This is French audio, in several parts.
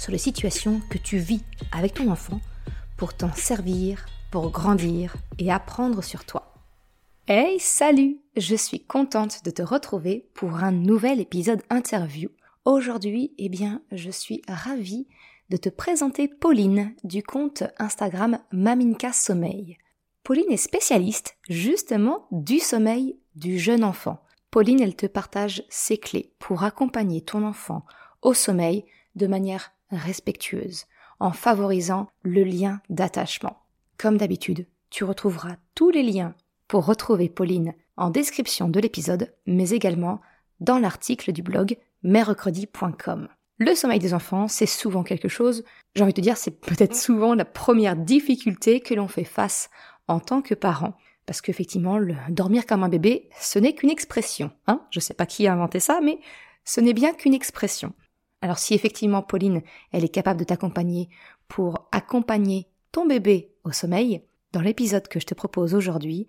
sur les situations que tu vis avec ton enfant pour t'en servir, pour grandir et apprendre sur toi. Hey, salut Je suis contente de te retrouver pour un nouvel épisode interview. Aujourd'hui, eh bien, je suis ravie de te présenter Pauline du compte Instagram Maminka Sommeil. Pauline est spécialiste justement du sommeil du jeune enfant. Pauline, elle te partage ses clés pour accompagner ton enfant au sommeil de manière respectueuse, en favorisant le lien d'attachement. Comme d'habitude, tu retrouveras tous les liens pour retrouver Pauline en description de l'épisode, mais également dans l'article du blog mercredi.com. Le sommeil des enfants, c'est souvent quelque chose, j'ai envie de te dire, c'est peut-être souvent la première difficulté que l'on fait face en tant que parent. Parce qu'effectivement, le dormir comme un bébé, ce n'est qu'une expression. Hein Je sais pas qui a inventé ça, mais ce n'est bien qu'une expression. Alors si effectivement Pauline, elle est capable de t'accompagner pour accompagner ton bébé au sommeil, dans l'épisode que je te propose aujourd'hui,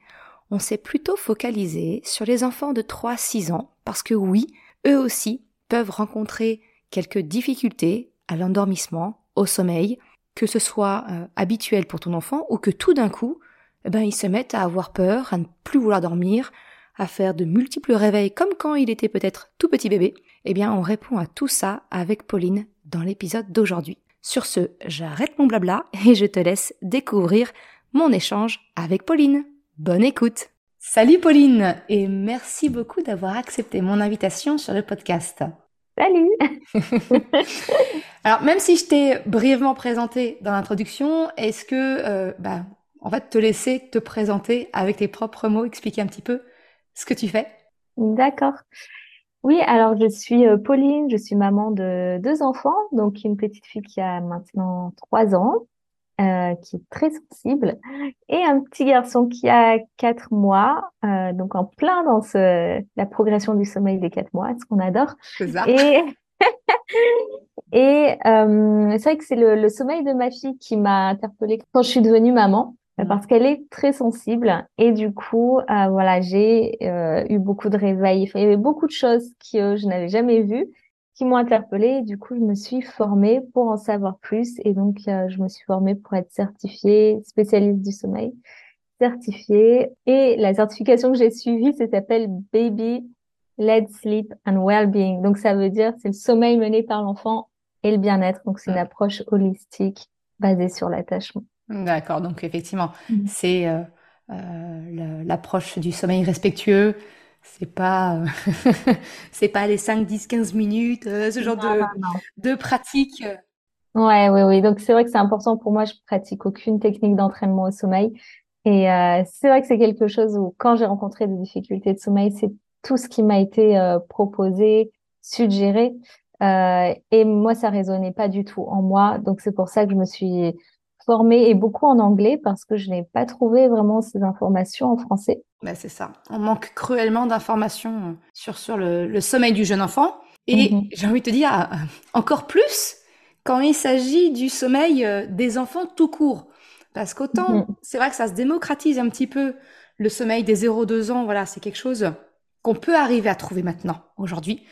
on s'est plutôt focalisé sur les enfants de 3-6 ans, parce que oui, eux aussi peuvent rencontrer quelques difficultés à l'endormissement, au sommeil, que ce soit euh, habituel pour ton enfant ou que tout d'un coup, eh ben, ils se mettent à avoir peur, à ne plus vouloir dormir, à faire de multiples réveils comme quand il était peut-être tout petit bébé, eh bien on répond à tout ça avec Pauline dans l'épisode d'aujourd'hui. Sur ce, j'arrête mon blabla et je te laisse découvrir mon échange avec Pauline. Bonne écoute Salut Pauline et merci beaucoup d'avoir accepté mon invitation sur le podcast. Salut Alors même si je t'ai brièvement présenté dans l'introduction, est-ce que, euh, bah, en fait, te laisser te présenter avec tes propres mots, expliquer un petit peu ce que tu fais D'accord. Oui, alors je suis euh, Pauline, je suis maman de deux enfants, donc une petite fille qui a maintenant trois ans, euh, qui est très sensible, et un petit garçon qui a quatre mois, euh, donc en plein dans ce, la progression du sommeil des quatre mois, ce qu'on adore. C'est ça. Et, et euh, c'est vrai que c'est le, le sommeil de ma fille qui m'a interpellée quand je suis devenue maman. Euh, parce qu'elle est très sensible et du coup euh, voilà j'ai euh, eu beaucoup de réveils. Il y avait beaucoup de choses que je n'avais jamais vues qui m'ont interpellée et du coup je me suis formée pour en savoir plus et donc je me suis formée pour être certifiée spécialiste du sommeil certifiée. Et la certification que j'ai suivie ça s'appelle Baby Led Sleep and Wellbeing. Donc ça veut dire c'est le sommeil mené par l'enfant et le bien-être. Donc c'est une approche holistique basée sur l'attachement D'accord, donc effectivement, mmh. c'est euh, euh, l'approche du sommeil respectueux. C'est pas, euh, c'est pas les 5, 10, 15 minutes, ce genre de, de pratique. Ouais, oui, oui. Donc c'est vrai que c'est important pour moi. Je pratique aucune technique d'entraînement au sommeil. Et c'est vrai que c'est quelque chose où, quand j'ai rencontré des difficultés de sommeil, c'est tout ce qui m'a été proposé, suggéré. et moi, ça résonnait pas du tout en moi. Donc c'est pour ça que je me suis formée et beaucoup en anglais parce que je n'ai pas trouvé vraiment ces informations en français. Bah c'est ça. On manque cruellement d'informations sur, sur le, sommeil du jeune enfant. Et mhm. j'ai envie de te dire euh, encore plus quand il s'agit du sommeil euh, des enfants tout court. Parce qu'autant, mhm. c'est vrai que ça se démocratise un petit peu le sommeil des 0-2 ans. Voilà, c'est quelque chose qu'on peut arriver à trouver maintenant, aujourd'hui.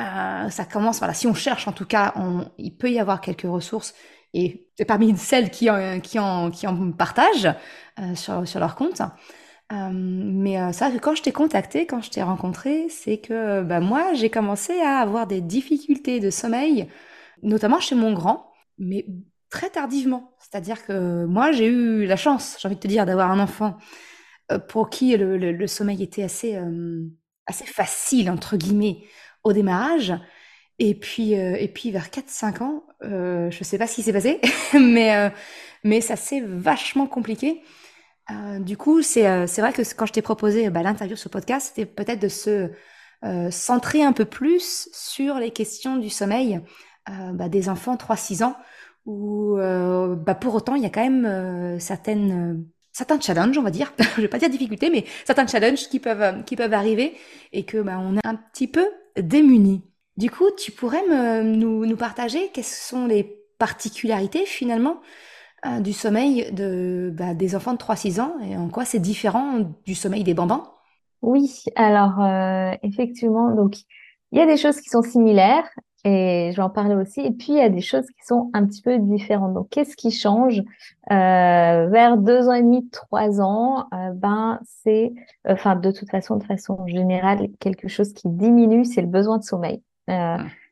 Euh, ça commence, voilà, si on cherche en tout cas, il peut y avoir quelques ressources et parmi celles qui en, qui en, qui en partagent euh, sur, sur leur compte. Euh, mais euh, ça, quand je t'ai contacté, quand je t'ai rencontré, c'est que bah, moi, j'ai commencé à avoir des difficultés de sommeil, notamment chez mon grand, mais très tardivement. C'est-à-dire que moi, j'ai eu la chance, j'ai envie de te dire, d'avoir un enfant pour qui le, le, le sommeil était assez, assez facile, entre guillemets, au démarrage. Et puis, euh, et puis vers 4-5 ans, euh, je sais pas ce qui s'est passé, mais, euh, mais ça s'est vachement compliqué. Euh, du coup, c'est euh, c'est vrai que quand je t'ai proposé bah, l'interview sur podcast, c'était peut-être de se centrer un peu plus sur les questions du sommeil bah, des enfants 3-6 ans, où bah, pour autant il y a quand même certaines certains challenges, on va dire, je vais pas dire difficultés, mais certains challenges qui peuvent qui peuvent arriver et que bah, on est un petit peu démunis. Du coup, tu pourrais nous, partager quelles sont les particularités finalement euh, du sommeil bah, des enfants de 3-6 ans et en quoi c'est différent du sommeil des bambins? Oui, alors euh, effectivement, donc il y a des choses qui sont similaires et je vais en parler aussi. Et puis il y a des choses qui sont un petit peu différentes. Donc qu'est-ce qui change? Euh, vers deux ans et demi, trois ans Ben c'est, enfin de toute façon, de façon générale, quelque chose qui diminue, c'est le besoin de sommeil.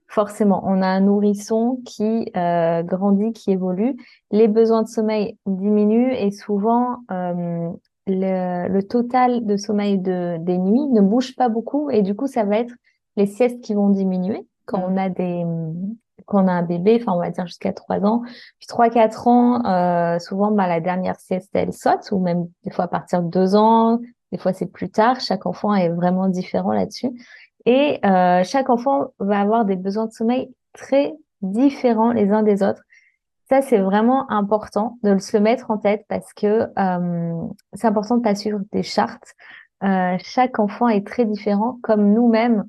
Forcément, on a un nourrisson qui euh, grandit, qui évolue. Les besoins de sommeil diminuent et souvent euh, le, total de sommeil de, des nuits ne bouge pas beaucoup et du coup, ça va être les siestes qui vont diminuer quand on a des quand on a un bébé, enfin on va dire jusqu'à 3 ans. Puis 3-4 ans, euh, souvent bah, la dernière sieste elle saute ou même des fois à partir de 2 ans, des fois c'est plus tard. Chaque enfant est vraiment différent là-dessus. Et euh, chaque enfant va avoir des besoins de sommeil très différents les uns des autres. Ça, c'est vraiment important de se le mettre en tête parce que euh, c'est important de pas suivre des chartes. Euh, chaque enfant est très différent, comme nous-mêmes.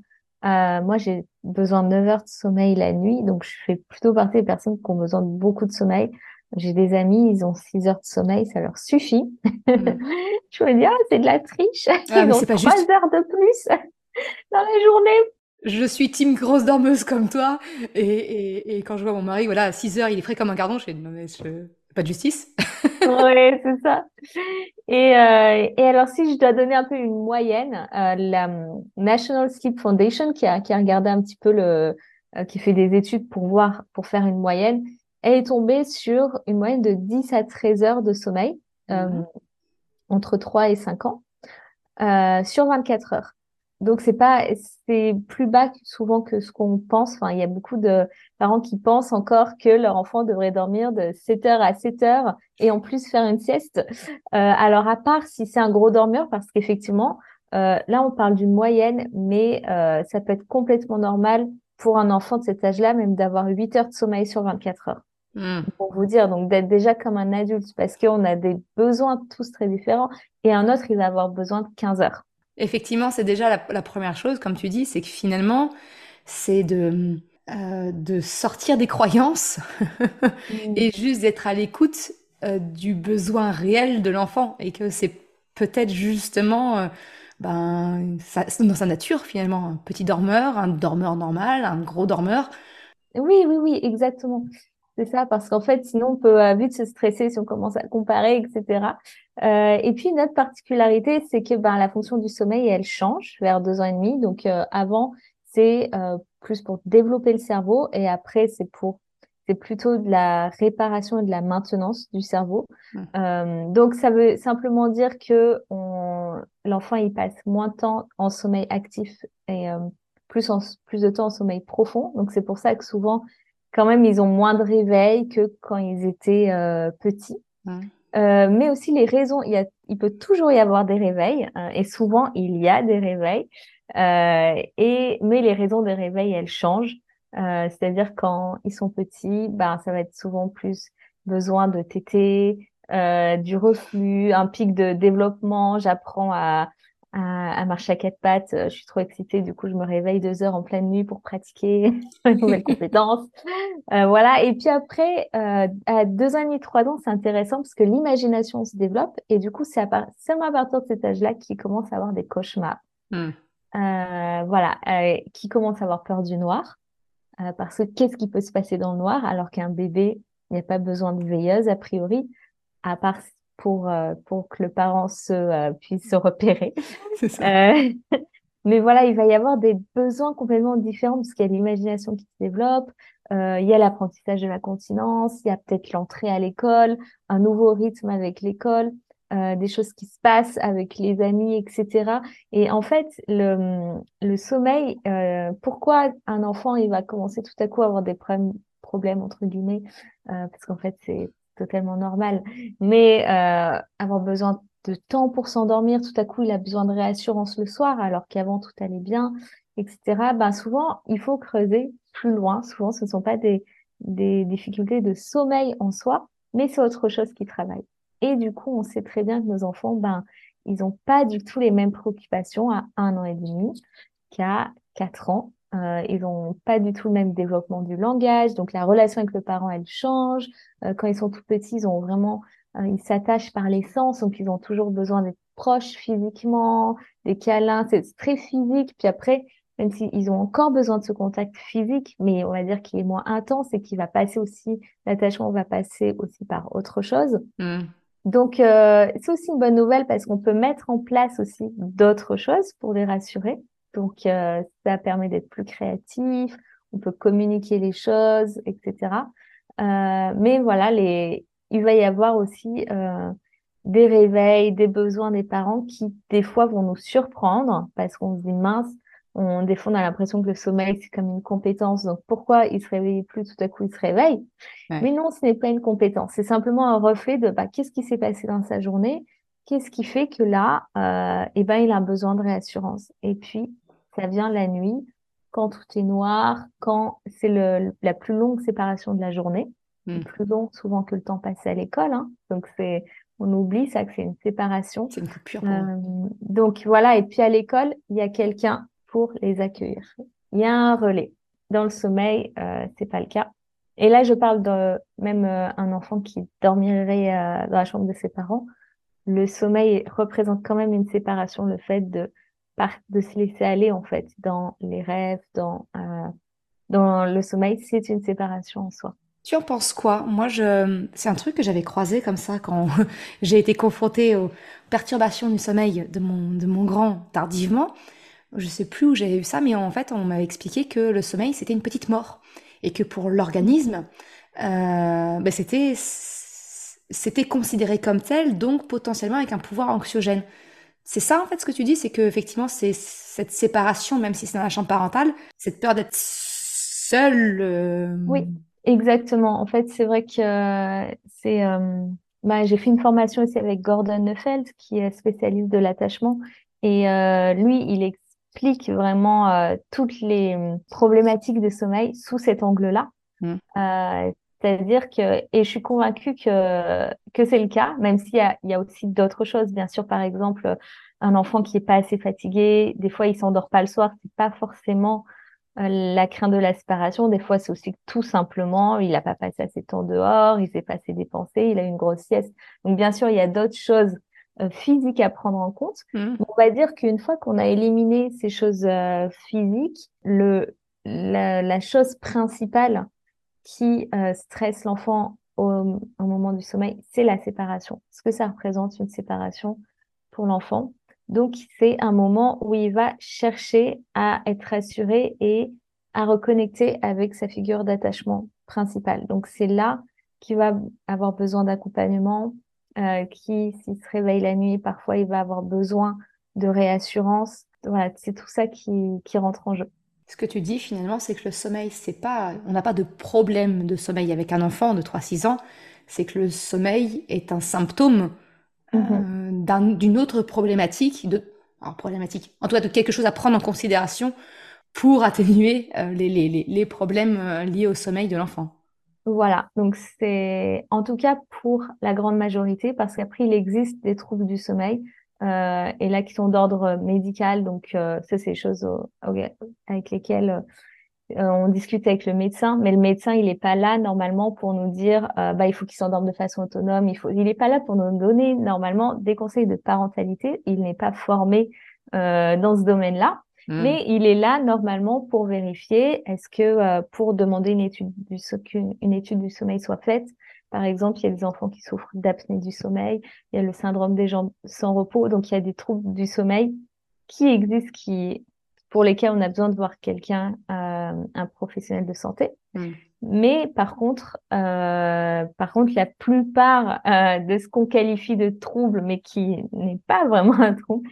Euh, moi, j'ai besoin de 9 heures de sommeil la nuit, donc je fais plutôt partie des personnes qui ont besoin de beaucoup de sommeil. J'ai des amis, ils ont 6 heures de sommeil, ça leur suffit. Mm. je me dis, ah, c'est de la triche. Ah, ils ont 3 heures de plus dans la journée. Je suis team grosse dormeuse comme toi. Et, et, et quand je vois mon mari, voilà, à 6 heures, il est frais comme un gardon, je fais, non, mais je... pas de justice. oui, c'est ça. Et, euh, et alors, si je dois donner un peu une moyenne, euh, la National Sleep Foundation, qui a, qui a regardé un petit peu le, euh, qui fait des études pour voir, pour faire une moyenne, elle est tombée sur une moyenne de 10 à 13 heures de sommeil, mhm. entre 3 et 5 ans, sur 24 heures. Donc c'est pas c'est plus bas souvent que ce qu'on pense. Enfin, il y a beaucoup de parents qui pensent encore que leur enfant devrait dormir de 7 heures à 7 heures et en plus faire une sieste. Euh, alors à part si c'est un gros dormeur, parce qu'effectivement euh, là on parle d'une moyenne, mais euh, ça peut être complètement normal pour un enfant de cet âge-là, même d'avoir 8 heures de sommeil sur 24 heures. Hmm. Pour vous dire, donc d'être déjà comme un adulte, parce qu'on a des besoins tous très différents, et un autre, il va avoir besoin de 15 heures. Effectivement, c'est déjà la, première chose, comme tu dis, c'est que finalement, c'est de, euh, de sortir des croyances mm. et juste d'être à l'écoute euh, du besoin réel de l'enfant et que c'est peut-être justement euh, ben, dans sa nature finalement, un petit dormeur, un dormeur normal, un gros dormeur. Oui, oui, oui, exactement. C'est ça, parce qu'en fait, sinon, on peut euh, vite se stresser si on commence à comparer, etc. Euh, et puis, une autre particularité, c'est que ben, la fonction du sommeil, elle change vers deux ans et demi. Donc, euh, avant, c'est euh, plus pour développer le cerveau et après, c'est pour c'est plutôt de la réparation et de la maintenance du cerveau. Mmh. donc, ça veut simplement dire que l'enfant, il passe moins de temps en sommeil actif et plus, en, plus de temps en sommeil profond. Donc, c'est pour ça que souvent, quand même, ils ont moins de réveil que quand ils étaient euh, petits. Euh, mais aussi les raisons, il, y a, il peut toujours y avoir des réveils, hein, et souvent il y a des réveils, euh, et, mais les raisons des réveils, elles changent. Euh, c'est-à-dire quand ils sont petits, ben, ça va être souvent plus besoin de téter, euh, du reflux, un pic de développement, j'apprends à, à, marcher à quatre pattes. Euh, je suis trop excitée. Du coup, je me réveille deux heures en pleine nuit pour pratiquer une nouvelle compétence. Euh, voilà. Et puis après, euh, à deux ans et demi, trois ans, c'est intéressant parce que l'imagination se développe. Et du coup, c'est à, à partir de cet âge-là qu'il commence à avoir des cauchemars. Hmm. Euh, voilà. Euh, qui commence à avoir peur du noir. parce que qu'est-ce qui peut se passer dans le noir alors qu'un bébé, il n'y a pas besoin de veilleuse, a priori, à part pour, euh, pour que le parent se, euh, puisse se repérer. Euh, mais voilà, il va y avoir des besoins complètement différents parce qu'il y a l'imagination qui se développe, il y a l'apprentissage de la continence, il y a peut-être l'entrée à l'école, un nouveau rythme avec l'école, des choses qui se passent avec les amis, etc. Et en fait, le, le sommeil, pourquoi un enfant il va commencer tout à coup à avoir des problèmes, problèmes entre guillemets, parce qu'en fait c'est totalement normal. Mais euh, avoir besoin de temps pour s'endormir, tout à coup, il a besoin de réassurance le soir, alors qu'avant tout allait bien, etc. Ben souvent, il faut creuser plus loin. Souvent, ce ne sont pas des, des difficultés de sommeil en soi, mais c'est autre chose qui travaille. Et du coup, on sait très bien que nos enfants, ben, ils n'ont pas du tout les mêmes préoccupations à un an et demi qu'à quatre ans. Euh, ils n'ont pas du tout le même développement du langage, donc la relation avec le parent, elle change. Euh, quand ils sont tout petits, ils ont vraiment, euh, ils s'attachent par les sens, donc ils ont toujours besoin d'être proches physiquement, des câlins, c'est très physique. Puis après, même s'ils ont encore besoin de ce contact physique, mais on va dire qu'il est moins intense et qu'il va passer aussi, l'attachement va passer aussi par autre chose. Mmh. Donc, euh, c'est aussi une bonne nouvelle parce qu'on peut mettre en place aussi d'autres choses pour les rassurer. Donc, euh, ça permet d'être plus créatif, on peut communiquer les choses, etc. Euh, mais voilà, les... il va y avoir aussi euh, des réveils, des besoins des parents qui, des fois, vont nous surprendre parce qu'on se dit mince, on, des fois, on a l'impression que le sommeil, c'est comme une compétence. Donc, pourquoi il se réveille plus tout à coup, il se réveille? Mais non, ce n'est pas une compétence. C'est simplement un reflet de bah, qu'est-ce qui s'est passé dans sa journée? Qu'est-ce qui fait que là, euh, eh ben, il a besoin de réassurance? Et puis, ça vient la nuit, quand tout est noir, quand c'est le, la plus longue séparation de la journée, hmm. plus long souvent que le temps passé à l'école. Hein. Donc, c'est on oublie ça que c'est une séparation. C'est une coupure. Euh, donc voilà, et puis à l'école, il y a quelqu'un pour les accueillir. Il y a un relais. Dans le sommeil, euh, c'est pas le cas. Et là, je parle de même euh, un enfant qui dormirait euh, dans la chambre de ses parents. Le sommeil représente quand même une séparation, le fait de de se laisser aller en fait dans les rêves, dans euh, dans le sommeil, c'est une séparation en soi. Tu en penses quoi? Moi, c'est un truc que j'avais croisé comme ça quand j'ai été confrontée aux perturbations du sommeil de mon de mon grand tardivement je sais plus où j'avais vu ça, mais en fait, on m'avait expliqué que le sommeil, c'était une petite mort. Et que pour l'organisme, euh, ben c'était, c'était considéré comme tel, donc potentiellement avec un pouvoir anxiogène. C'est ça, en fait, ce que tu dis, c'est que effectivement, c'est cette séparation, même si c'est dans la chambre parentale, cette peur d'être seule. Euh, oui, exactement. En fait, c'est vrai que c'est. Euh, bah, j'ai fait une formation aussi avec Gordon Neufeld, qui est spécialiste de l'attachement. Et lui, il, explique vraiment euh, toutes les problématiques de sommeil sous cet angle-là. Mmh. C'est-à-dire que, et je suis convaincue que, que c'est le cas, même s'il y a, il y a aussi d'autres choses. Bien sûr, par exemple, un enfant qui est pas assez fatigué, des fois, il s'endort pas le soir, c'est pas forcément euh, la crainte de la séparation. Des fois, c'est aussi tout simplement, il n'a pas passé assez de temps dehors, il s'est passé des pensées, il a une grosse sieste. Donc, bien sûr, il y a d'autres choses euh, physique à prendre en compte. Mmh. On va dire qu'une fois qu'on a éliminé ces choses euh, physiques, le, la, chose principale qui euh, stresse l'enfant au, moment du sommeil, c'est la séparation. Ce que ça représente une séparation pour l'enfant. Donc, c'est un moment où il va chercher à être rassuré et à reconnecter avec sa figure d'attachement principale. Donc, c'est là qu'il va avoir besoin d'accompagnement, euh, qui, s'il se réveille la nuit, parfois il va avoir besoin de réassurance. Voilà, c'est tout ça qui rentre en jeu. Ce que tu dis finalement, c'est que le sommeil, c'est pas, on n'a pas de problème de sommeil avec un enfant de 3-6 ans. C'est que le sommeil est un symptôme euh, mm-hmm. d'une autre problématique, de, alors problématique, en tout cas de quelque chose à prendre en considération pour atténuer euh, les, les, les, problèmes liés au sommeil de l'enfant. Voilà, donc c'est en tout cas pour la grande majorité, parce qu'après il existe des troubles du sommeil, euh, et là qui sont d'ordre médical, donc euh, ça c'est des choses avec lesquelles euh, on discute avec le médecin, mais le médecin il n'est pas là normalement pour nous dire bah il faut qu'il s'endorme de façon autonome, il faut, il n'est pas là pour nous donner normalement des conseils de parentalité, il n'est pas formé dans ce domaine-là. Hmm. Mais il est là normalement pour vérifier, est-ce que euh, pour demander une étude, du une étude du sommeil soit faite, par exemple, il y a des enfants qui souffrent d'apnée du sommeil, il y a le syndrome des jambes sans repos, donc il y a des troubles du sommeil qui existent, qui pour lesquels on a besoin de voir quelqu'un, euh, un professionnel de santé. Mais par contre, euh, par contre, la plupart euh, de ce qu'on qualifie de trouble, mais qui n'est pas vraiment un trouble,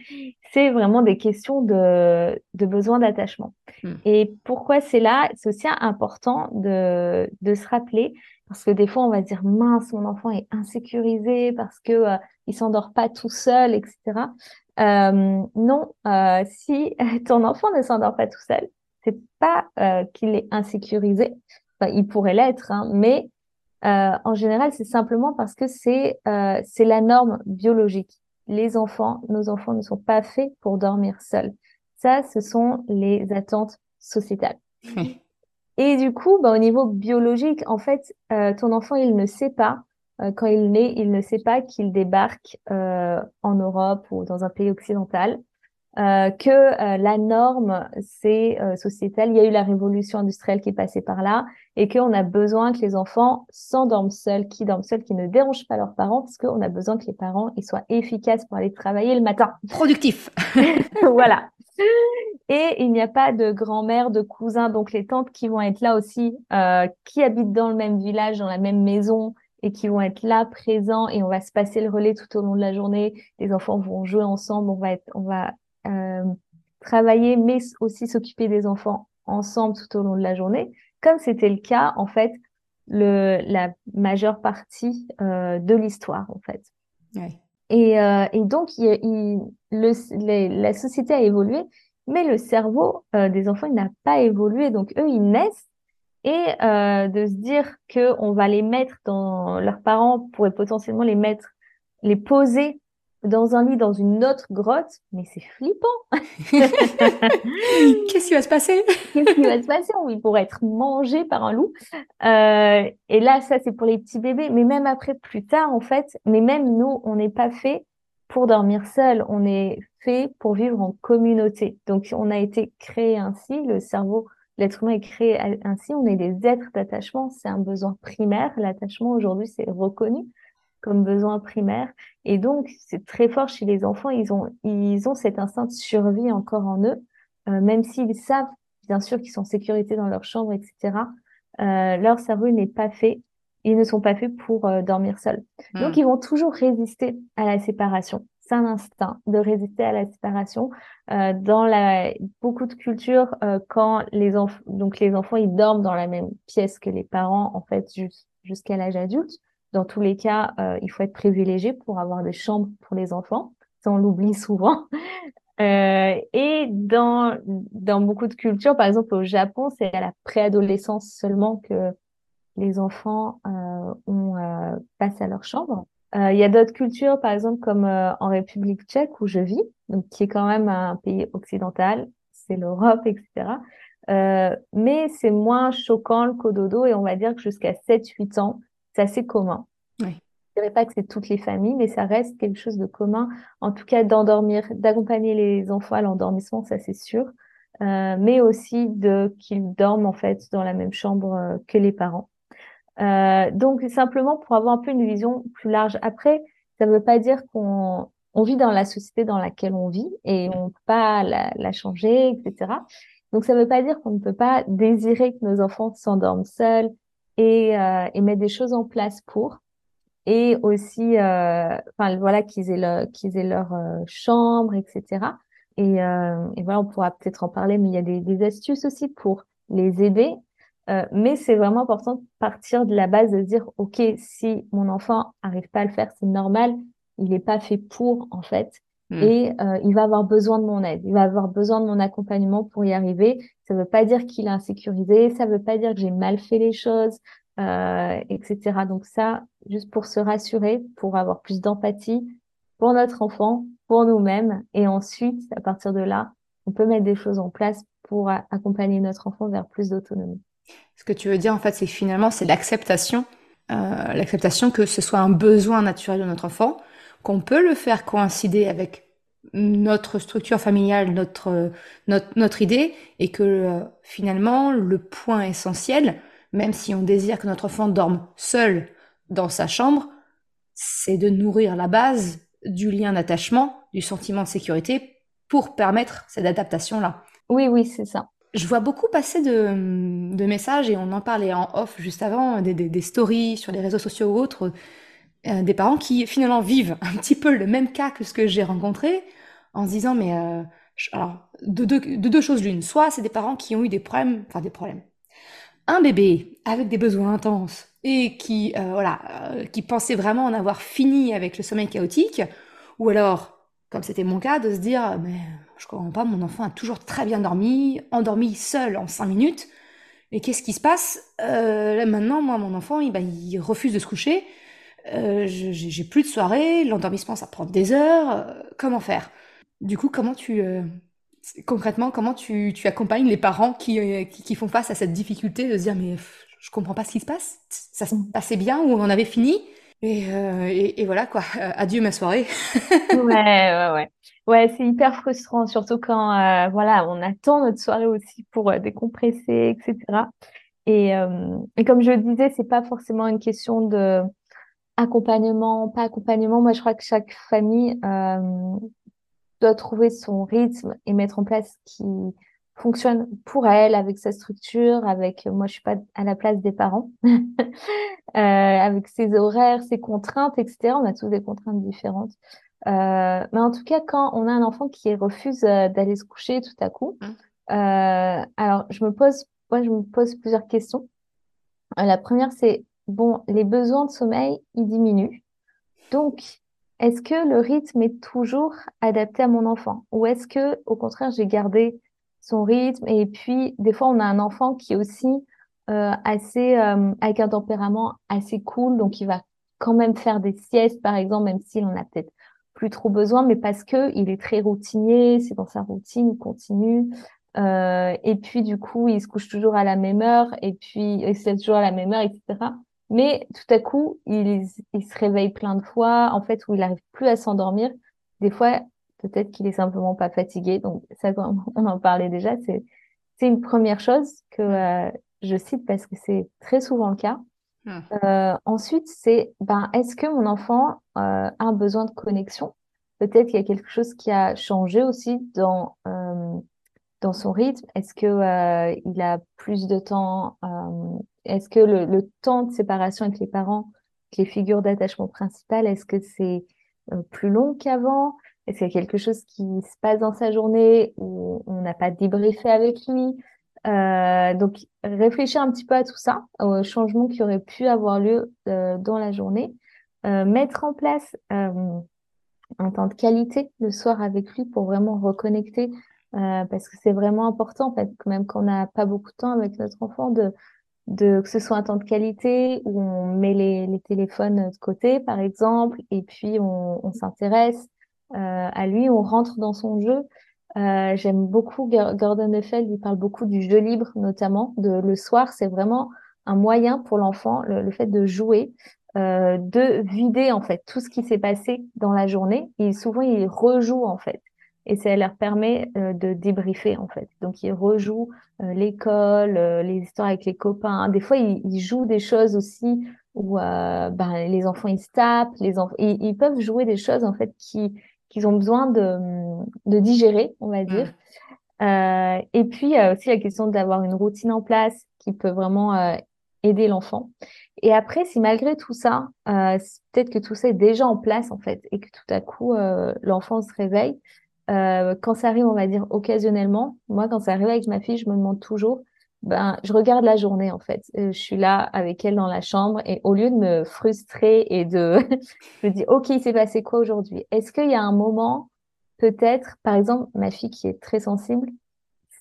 c'est vraiment des questions de, de besoin d'attachement. Hmm. Et pourquoi c'est là? C'est aussi important de, de se rappeler, parce que des fois, on va dire mince, mon enfant est insécurisé parce que euh, il s'endort pas tout seul, etc. Euh, non, euh, si ton enfant ne s'endort pas tout seul, c'est pas euh, qu'il est insécurisé, Enfin, il pourrait l'être, hein, mais euh, en général, c'est simplement parce que c'est euh, c'est la norme biologique. Les enfants, nos enfants ne sont pas faits pour dormir seuls. Ça, ce sont les attentes sociétales. Et du coup, bah, au niveau biologique, en fait, euh, ton enfant, il ne sait pas, euh, quand il naît, il ne sait pas qu'il débarque euh, en Europe ou dans un pays occidental, euh, que euh, la norme, c'est euh, sociétal. Il y a eu la révolution industrielle qui est passée par là et qu'on a besoin que les enfants s'endorment seuls, qui dorment seuls, qui ne dérangent pas leurs parents, parce qu'on a besoin que les parents ils soient efficaces pour aller travailler le matin. Productif. voilà. Et il n'y a pas de grand-mère, de cousins, donc les tantes qui vont être là aussi, euh, qui habitent dans le même village, dans la même maison, et qui vont être là, présents, et on va se passer le relais tout au long de la journée. Les enfants vont jouer ensemble, on va euh, travailler, mais aussi s'occuper des enfants ensemble tout au long de la journée, comme c'était le cas en fait la majeure partie euh, de l'histoire en fait. Et, euh, et, donc il, il, le, la société a évolué, mais le cerveau euh, des enfants il n'a pas évolué. Donc eux ils naissent et euh, de se dire que on va les mettre dans leurs parents pourraient potentiellement les mettre, les poser dans un lit dans une autre grotte, mais c'est flippant. Qu'est-ce qui va se passer? Qu'est-ce qui va se passer? Il pourrait être mangé par un loup. Euh, et là, ça, c'est pour les petits bébés. Mais même après, plus tard, en fait, mais même nous, on n'est pas fait pour dormir seul. On est fait pour vivre en communauté. Donc, on a été créé ainsi. Le cerveau, l'être humain est créé ainsi. On est des êtres d'attachement. C'est un besoin primaire. L'attachement, aujourd'hui, c'est reconnu comme besoin primaire. Et donc, c'est très fort chez les enfants. Ils ont, ils ont cet instinct de survie encore en eux, euh, même s'ils savent, bien sûr, qu'ils sont en sécurité dans leur chambre, etc. Euh, leur cerveau n'est pas fait. Ils ne sont pas faits pour euh, dormir seuls. Hmm. Donc, ils vont toujours résister à la séparation. C'est un instinct de résister à la séparation. Euh, dans la, beaucoup de cultures, euh, quand les enfants, donc les enfants, ils dorment dans la même pièce que les parents, en fait, jusqu'à l'âge adulte. Dans tous les cas, euh, il faut être privilégié pour avoir des chambres pour les enfants. Ça, on l'oublie souvent. Euh, et dans, dans beaucoup de cultures, par exemple au Japon, c'est à la préadolescence seulement que les enfants euh, passé à leur chambre. Il y a d'autres cultures, par exemple comme en République tchèque où je vis, donc qui est quand même un pays occidental, c'est l'Europe, etc. mais c'est moins choquant le cododo et on va dire que jusqu'à 7-8 ans, c'est assez commun. Oui. Je dirais pas que c'est toutes les familles, mais ça reste quelque chose de commun. En tout cas, d'endormir, d'accompagner les enfants à l'endormissement, ça c'est sûr. Euh, mais aussi de qu'ils dorment en fait dans la même chambre euh, que les parents. Euh, donc simplement pour avoir un peu une vision plus large. Après, ça ne veut pas dire qu'on on vit dans la société dans laquelle on vit et on ne peut pas la, la, changer, etc. Donc ça ne veut pas dire qu'on ne peut pas désirer que nos enfants s'endorment seuls, et, euh, et mettre des choses en place pour. Et aussi euh, enfin voilà qu'ils aient, le, qu'ils aient leur euh, chambre etc et, euh, et voilà on pourra peut-être en parler mais il y a des, des astuces aussi pour les aider. Mais c'est vraiment important de partir de la base de dire ok si mon enfant arrive pas à le faire c'est normal il n'est pas fait pour en fait Hmm. Et euh, il va avoir besoin de mon aide, il va avoir besoin de mon accompagnement pour y arriver. Ça ne veut pas dire qu'il est insécurisé, ça ne veut pas dire que j'ai mal fait les choses, euh, etc. Donc ça, juste pour se rassurer, pour avoir plus d'empathie pour notre enfant, pour nous-mêmes, et ensuite, à partir de là, on peut mettre des choses en place pour accompagner notre enfant vers plus d'autonomie. Ce que tu veux dire, en fait, c'est finalement, c'est l'acceptation, euh, l'acceptation que ce soit un besoin naturel de notre enfant, qu'on peut le faire coïncider avec notre structure familiale, notre, notre, notre idée, et que euh, finalement, le point essentiel, même si on désire que notre enfant dorme seul dans sa chambre, c'est de nourrir la base du lien d'attachement, du sentiment de sécurité pour permettre cette adaptation-là. Oui, oui, c'est ça. Je vois beaucoup passer de, de, messages, et on en parlait en off juste avant, des, des, des stories sur les réseaux sociaux ou autres, euh, des parents qui finalement vivent un petit peu le même cas que ce que j'ai rencontré, en se disant mais euh, alors de deux, de deux choses l'une, soit c'est des parents qui ont eu des problèmes, enfin des problèmes, un bébé avec des besoins intenses et qui euh, voilà, qui pensait vraiment en avoir fini avec le sommeil chaotique, ou alors comme c'était mon cas de se dire mais je comprends pas, mon enfant a toujours très bien dormi, endormi seul en cinq minutes. mais qu'est-ce qui se passe? Maintenant, moi, mon enfant, il, bah, il refuse de se coucher. J'ai plus de soirée, l'endormissement, ça prend des heures. comment faire? Du coup, comment tu concrètement, comment tu, tu, accompagnes les parents qui, qui, font face à cette difficulté de se dire mais je comprends pas ce qui se passe, ça se mm. passait bien ou on en avait fini? Et, euh, et, voilà quoi, euh, adieu ma soirée. ouais, ouais, ouais. Ouais, c'est hyper frustrant, surtout quand euh, voilà, on attend notre soirée aussi pour décompresser, etc. Et, et comme je le disais, c'est pas forcément une question de accompagnement, pas accompagnement. Moi, je crois que chaque famille doit trouver son rythme et mettre en place ce qui fonctionne pour elle, avec sa structure, avec, moi, je suis pas à la place des parents, euh, avec ses horaires, ses contraintes, etc. On a tous des contraintes différentes. Euh, mais en tout cas, quand on a un enfant qui refuse euh, d'aller se coucher tout à coup, mmh. euh, alors je me pose, moi, je me pose plusieurs questions. Euh, la première, c'est bon, les besoins de sommeil, ils diminuent. Donc, est-ce que le rythme est toujours adapté à mon enfant? Ou est-ce que au contraire j'ai gardé son rythme? Et puis des fois on a un enfant qui est aussi euh, assez euh, avec un tempérament assez cool. Donc il va quand même faire des siestes par exemple même s'il en a peut-être plus trop besoin mais parce que il est très routinier c'est dans sa routine il continue. Euh, et puis du coup il se couche toujours à la même heure. Et puis il se lève toujours à la même heure etc mais tout à coup, il, il se réveille plein de fois, en fait, où il n'arrive plus à s'endormir. Des fois, peut-être qu'il est simplement pas fatigué. Donc, ça, on en parlait déjà. C'est, c'est une première chose que euh, je cite parce que c'est très souvent le cas. Mmh. Euh, ensuite, c'est, ben, est-ce que mon enfant euh, a un besoin de connexion? Peut-être qu'il y a quelque chose qui a changé aussi dans euh, dans son rythme? Est-ce que euh, il a plus de temps euh, Est-ce que le, temps de séparation avec les parents, les figures d'attachement principales, est-ce que c'est euh, plus long qu'avant? Est-ce qu'il y a quelque chose qui se passe dans sa journée où on n'a pas débriefé avec lui? Donc réfléchir un petit peu à tout ça, aux changements qui auraient pu avoir lieu dans la journée, mettre en place un temps de qualité le soir avec lui pour vraiment reconnecter euh, parce que c'est vraiment important, en fait, même quand on n'a pas beaucoup de temps avec notre enfant, de, de que ce soit un temps de qualité où on met les, les téléphones de côté, par exemple, et puis on, on s'intéresse euh, à lui, on rentre dans son jeu. Euh, J'aime beaucoup Gordon Neufeld, il parle beaucoup du jeu libre, notamment. De, le soir, c'est vraiment un moyen pour l'enfant, le, le, fait de jouer, euh, de vider en fait tout ce qui s'est passé dans la journée. Et souvent, il rejoue en fait et ça leur permet euh, de débriefer en fait. Donc ils rejouent euh, l'école, euh, les histoires avec les copains. Des fois ils, ils jouent des choses aussi où ben, les enfants ils se tapent, les enfants ils, ils, peuvent jouer des choses en fait qui qu'ils ont besoin de, de digérer, on va dire. Mmh. et puis il y a aussi la question d'avoir une routine en place qui peut vraiment aider l'enfant. Et après, si malgré tout ça, peut-être que tout ça est déjà en place en fait, et que tout à coup l'enfant se réveille, euh, quand ça arrive, on va dire occasionnellement, moi, quand ça arrive avec ma fille, je me demande toujours, ben, je regarde la journée en fait. Euh, je suis là avec elle dans la chambre et au lieu de me frustrer et de, je me dis, ok, il s'est passé quoi aujourd'hui? Est-ce qu'il y a un moment, peut-être, par exemple, ma fille qui est très sensible,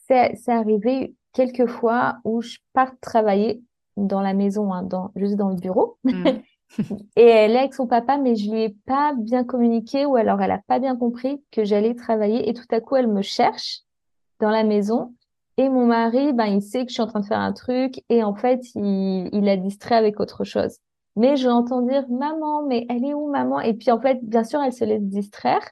c'est arrivé quelques fois où je pars travailler dans la maison, hein, dans, juste dans le bureau. Mmh. Et elle est avec son papa, mais je lui ai pas bien communiqué ou alors elle a pas bien compris que j'allais travailler. Et tout à coup elle me cherche dans la maison. Et mon mari, ben il sait que je suis en train de faire un truc. Et en fait il, il a distrait avec autre chose. Mais je l'entends dire maman, mais elle est où maman? Et puis en fait, bien sûr, elle se laisse distraire,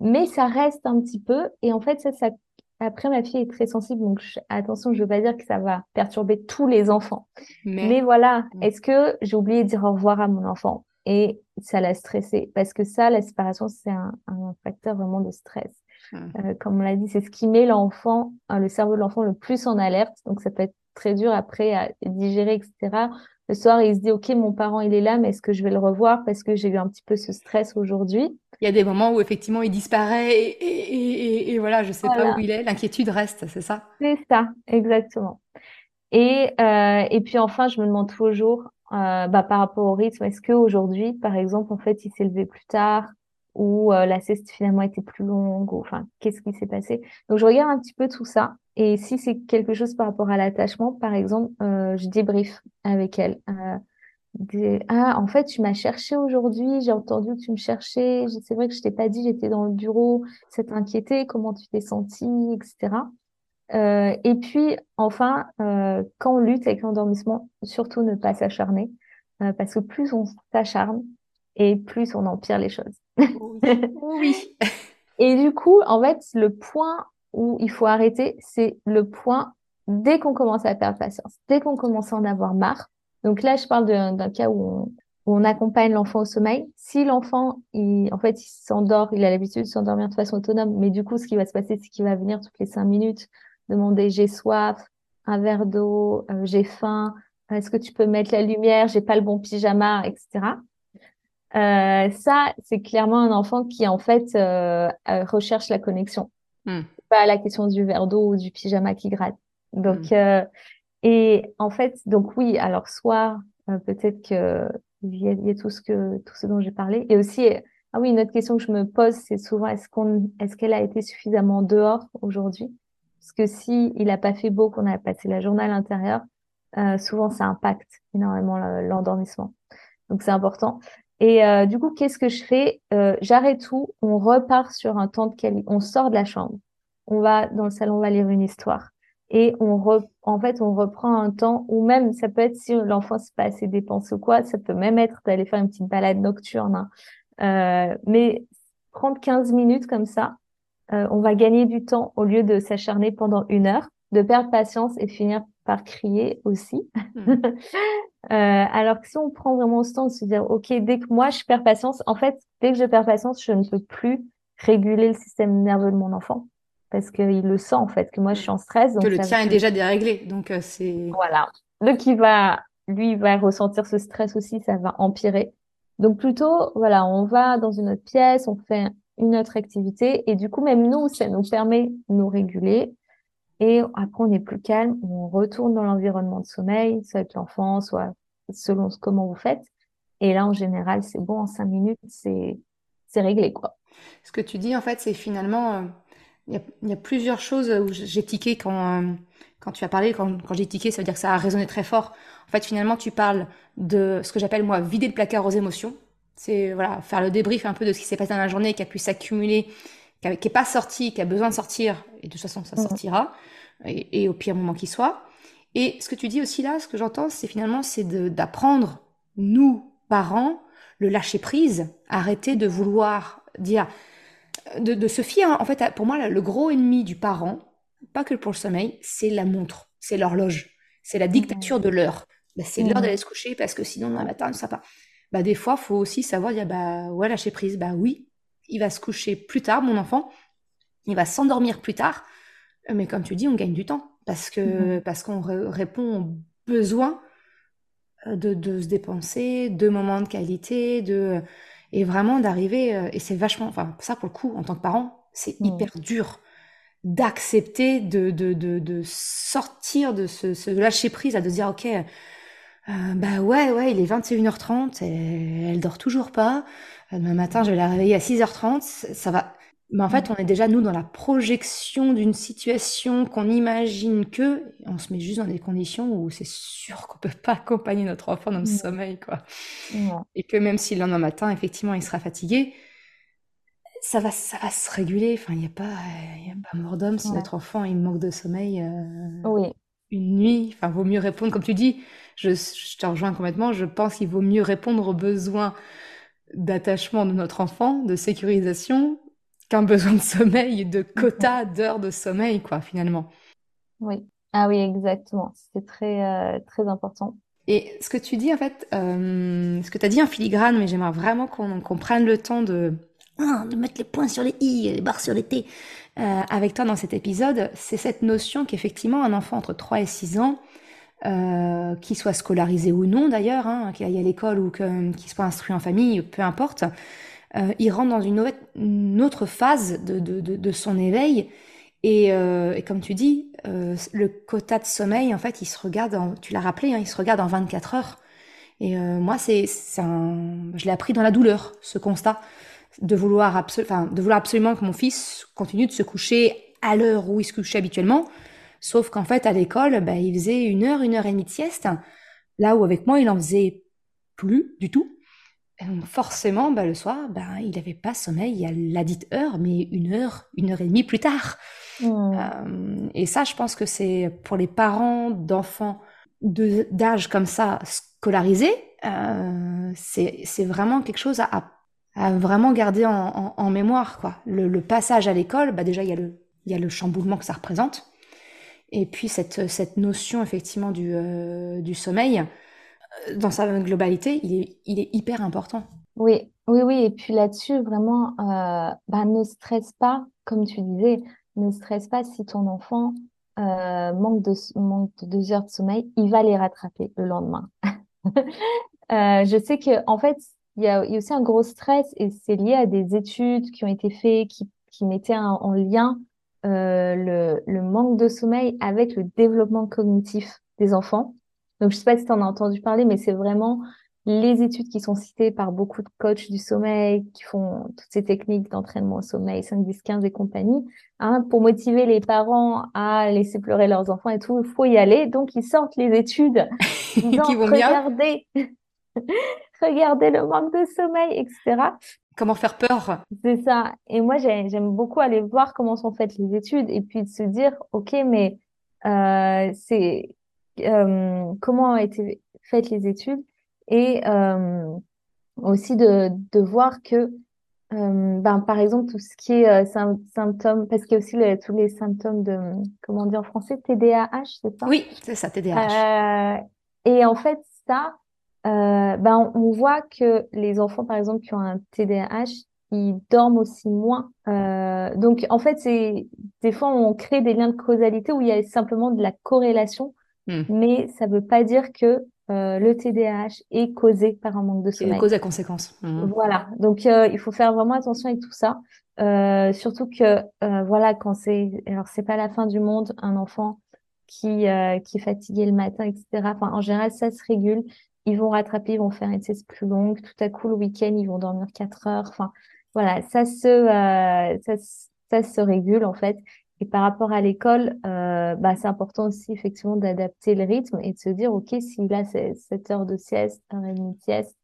mais ça reste un petit peu. Et en fait ça, ça après, ma fille est très sensible, donc attention, je veux pas dire que ça va perturber tous les enfants. Mais, voilà, mm. est-ce que j'ai oublié de dire au revoir à mon enfant? Et ça l'a stressé Parce que ça, la séparation, c'est un, un, facteur vraiment de stress. Mm. Euh, comme on l'a dit, c'est ce qui met l'enfant, hein, le cerveau de l'enfant le plus en alerte. Donc ça peut être très dur après à digérer, etc. Le soir, il se dit, OK, mon parent, il est là, mais est-ce que je vais le revoir parce que j'ai eu un petit peu ce stress aujourd'hui? Il y a des moments où effectivement il disparaît et, et, et, voilà, je sais pas où il est. L'inquiétude reste, c'est ça? C'est ça, exactement. Et, euh, et puis enfin, je me demande toujours, euh, bah, par rapport au rythme, est-ce qu'aujourd'hui, par exemple, en fait, il s'est levé plus tard ou euh, la sieste finalement était plus longue ou enfin, qu'est-ce qui s'est passé? Donc, je regarde un petit peu tout ça Et si c'est quelque chose par rapport à l'attachement, par exemple, euh, je débrief avec elle. Ah, en fait, tu m'as cherché aujourd'hui, j'ai entendu que tu me cherchais, c'est vrai que je t'ai pas dit, j'étais dans le bureau, ça inquiété, comment tu t'es senti, etc. Euh, et puis, enfin, euh, quand on lutte avec l'endormissement, surtout ne pas s'acharner, euh, parce que plus on s'acharne, et plus on empire les choses. Oui. et du coup, en fait, le point où il faut arrêter, c'est le point dès qu'on commence à perdre patience, dès qu'on commence à en avoir marre. Donc là, je parle d'un cas où on, accompagne l'enfant au sommeil. Si l'enfant, en fait, il s'endort, il a l'habitude de s'endormir de façon autonome, mais du coup, ce qui va se passer, c'est qu'il va venir toutes les cinq minutes demander j'ai soif, un verre d'eau, euh, j'ai faim, est-ce que tu peux mettre la lumière, j'ai pas le bon pyjama, etc. Euh, ça, c'est clairement un enfant qui en fait euh, euh recherche la connexion, hmm. pas la question du verre d'eau ou du pyjama qui gratte. Donc, hmm. Euh, et en fait, donc oui, alors soit euh, peut-être que il y, a, tout ce que tout ce dont j'ai parlé, et aussi ah oui, une autre question que je me pose, c'est souvent est-ce qu'on est-ce qu'elle a été suffisamment dehors aujourd'hui? Parce que si il a pas fait beau, qu'on a passé la journée à l'intérieur, souvent ça impacte énormément l'endormissement. Donc c'est important. Et euh, du coup, qu'est-ce que je fais? Euh, J'arrête tout, on repart sur un temps de qualité, on sort de la chambre, on va dans le salon, on va lire une histoire. Et on en fait, on reprend un temps où même, ça peut être si l'enfant s'est pas assez dépensé ou quoi, ça peut même être d'aller faire une petite balade nocturne. Hein. Euh, mais prendre 15 minutes comme ça, euh, on va gagner du temps au lieu de s'acharner pendant une heure, de perdre patience et finir par crier aussi. Hmm. euh, alors que si on prend vraiment ce temps de se dire, OK, dès que moi je perds patience, en fait, dès que je perds patience, je ne peux plus réguler le système nerveux de mon enfant parce qu'il le sent en fait que moi je suis en stress. Donc que le tien est déjà déréglé, donc euh, c'est. Voilà. Donc il va, lui, il va ressentir ce stress aussi, ça va empirer. Donc plutôt, voilà, on va dans une autre pièce, on fait une autre activité et du coup même nous, ça nous permet de nous réguler et après, on est plus calme, on retourne dans l'environnement de sommeil, soit avec l'enfant, soit selon comment vous faites. Et là, en général, c'est bon, en cinq minutes, c'est, c'est réglé, quoi. Ce que tu dis, en fait, c'est finalement, euh, il y, a, y, a, plusieurs choses où j'ai tiqué quand, euh, quand tu as parlé. Quand, quand j'ai tiqué, ça veut dire que ça a résonné très fort. En fait, finalement, tu parles de ce que j'appelle, moi, vider le placard aux émotions. C'est, voilà, faire le débrief un peu de ce qui s'est passé dans la journée, qui a pu s'accumuler qui n'est pas sorti, qui a besoin de sortir, et de toute façon ça sortira, et, au pire moment qui soit. Et ce que tu dis aussi là, ce que j'entends, c'est finalement c'est d'apprendre, nous, parents, le lâcher prise, arrêter de vouloir dire, de, de se fier. En fait, pour moi, le gros ennemi du parent, pas que pour le sommeil, c'est la montre, c'est l'horloge, c'est la dictature de l'heure. Bah, c'est l'heure d'aller se coucher parce que sinon, le matin, ça pas. Bah, des fois, faut aussi savoir dire, bah, ouais, lâcher prise, bah oui, il va se coucher plus tard, mon enfant, il va s'endormir plus tard. Mais comme tu dis, on gagne du temps parce que mhm. parce qu'on répond aux besoins euh, de, de, se dépenser, de moments de qualité, de et vraiment d'arriver. Euh, et c'est vachement, enfin ça pour le coup, en tant que parent, c'est hyper dur d'accepter de, de, de, de, sortir de ce, ce, lâcher prise, à de dire ok, euh, bah ouais ouais, il est 21h30, et elle dort toujours pas. Demain matin, je vais la réveiller à 6h30. Ça va. Mais en fait, mm. on est déjà, nous, dans la projection d'une situation qu'on imagine que, on se met juste dans des conditions où c'est sûr qu'on peut pas accompagner notre enfant dans le mm. sommeil, quoi. Et que même si le lendemain matin, effectivement, il sera fatigué, ça va, ça va se réguler. Enfin, il n'y a pas, y a pas mort d'homme si notre enfant, il manque de sommeil. Euh, oui. Une nuit. Enfin, vaut mieux répondre, comme tu dis, je, je te rejoins complètement, je pense qu'il vaut mieux répondre aux besoins d'attachement de notre enfant, de sécurisation, qu'un besoin de sommeil, de quota d'heures de sommeil, quoi, finalement. Oui, ah oui, exactement. C'est très, euh, très important. Et ce que tu dis, en fait, euh, ce que tu as dit en filigrane, mais j'aimerais vraiment qu'on prenne le temps de, ah, de mettre les points sur les i, les barres sur les t, euh, avec toi dans cet épisode, c'est cette notion qu'effectivement, un enfant entre 3 et 6 ans, euh, qu'il soit scolarisé ou non d'ailleurs, hein, qu'il aille à l'école ou qu'il soit instruit en famille, peu importe, euh, il rentre dans une, autre phase de, de, de, de, son éveil. Et, euh, et comme tu dis, euh, le quota de sommeil, en fait, il se regarde, en, tu l'as rappelé, hein, il se regarde en 24 heures. Et euh, moi, c'est, je l'ai appris dans la douleur, ce constat, de vouloir, absolu, de vouloir absolument que mon fils continue de se coucher à l'heure où il se couchait habituellement Sauf qu'en fait, à l'école, bah, il faisait une heure, une heure et demie de sieste, là où avec moi, il en faisait plus du tout. Forcément, bah, le soir, bah, il n'avait pas sommeil à la dite heure, mais une heure, une heure et demie plus tard. Mmh. Euh, et ça, je pense que c'est pour les parents d'enfants d'âge comme ça scolarisés, euh, c'est vraiment quelque chose à, à vraiment garder en, en, mémoire. Quoi. Le, le passage à l'école, bah déjà, il y, a le, il y a le chamboulement que ça représente. Et puis cette, cette notion effectivement du, euh, du sommeil, dans sa globalité, il est, hyper important. Oui, oui, oui. Et puis là-dessus, vraiment, euh, bah, ne stresse pas, comme tu disais, ne stresse pas si ton enfant euh, manque, de, deux heures de sommeil, il va les rattraper le lendemain. euh, je sais que en fait, il y a, aussi un gros stress et c'est lié à des études qui ont été faites, qui, mettaient en lien le, manque de sommeil avec le développement cognitif des enfants. Donc, je sais pas si tu en as entendu parler, mais c'est vraiment les études qui sont citées par beaucoup de coachs du sommeil, qui font toutes ces techniques d'entraînement au sommeil, 5, 10, 15 et compagnie, hein, pour motiver les parents à laisser pleurer leurs enfants et tout, il faut y aller. Donc, ils sortent les études qui vont regardez, regardez le manque de sommeil, etc comment faire peur. C'est ça. Et moi, j'aime beaucoup aller voir comment sont faites les études et puis de se dire, OK, mais euh, c'est euh, comment ont été faites les études et euh, aussi de, de voir que, euh, ben, par exemple, tout ce qui est symptômes, parce qu'il y a aussi tous les symptômes de, comment on dit en français, TDAH, c'est ça? Oui, c'est ça, TDAH. Et en fait, ça, euh, ben, on voit que les enfants, par exemple, qui ont un TDAH, ils dorment aussi moins. Euh, donc, en fait, c'est des fois, on crée des liens de causalité où il y a simplement de la corrélation, hmm. mais ça ne veut pas dire que euh, le TDAH est causé par un manque de sommeil. cause à conséquence. Hmm. Voilà. Donc, euh, il faut faire vraiment attention avec tout ça. Euh, surtout que, voilà, quand c'est, alors c'est pas la fin du monde, un enfant qui, qui est fatigué le matin, etc. Enfin, en général, ça se régule ils vont rattraper, ils vont faire une sieste plus longue. Tout à coup, le week-end, ils vont dormir 4 heures. Enfin, voilà, ça se, ça, ça, se régule en fait. Et par rapport à l'école, euh, bah, c'est important aussi effectivement d'adapter le rythme et de se dire, OK, s'il a 7 heures de sieste, heure et demie de sieste,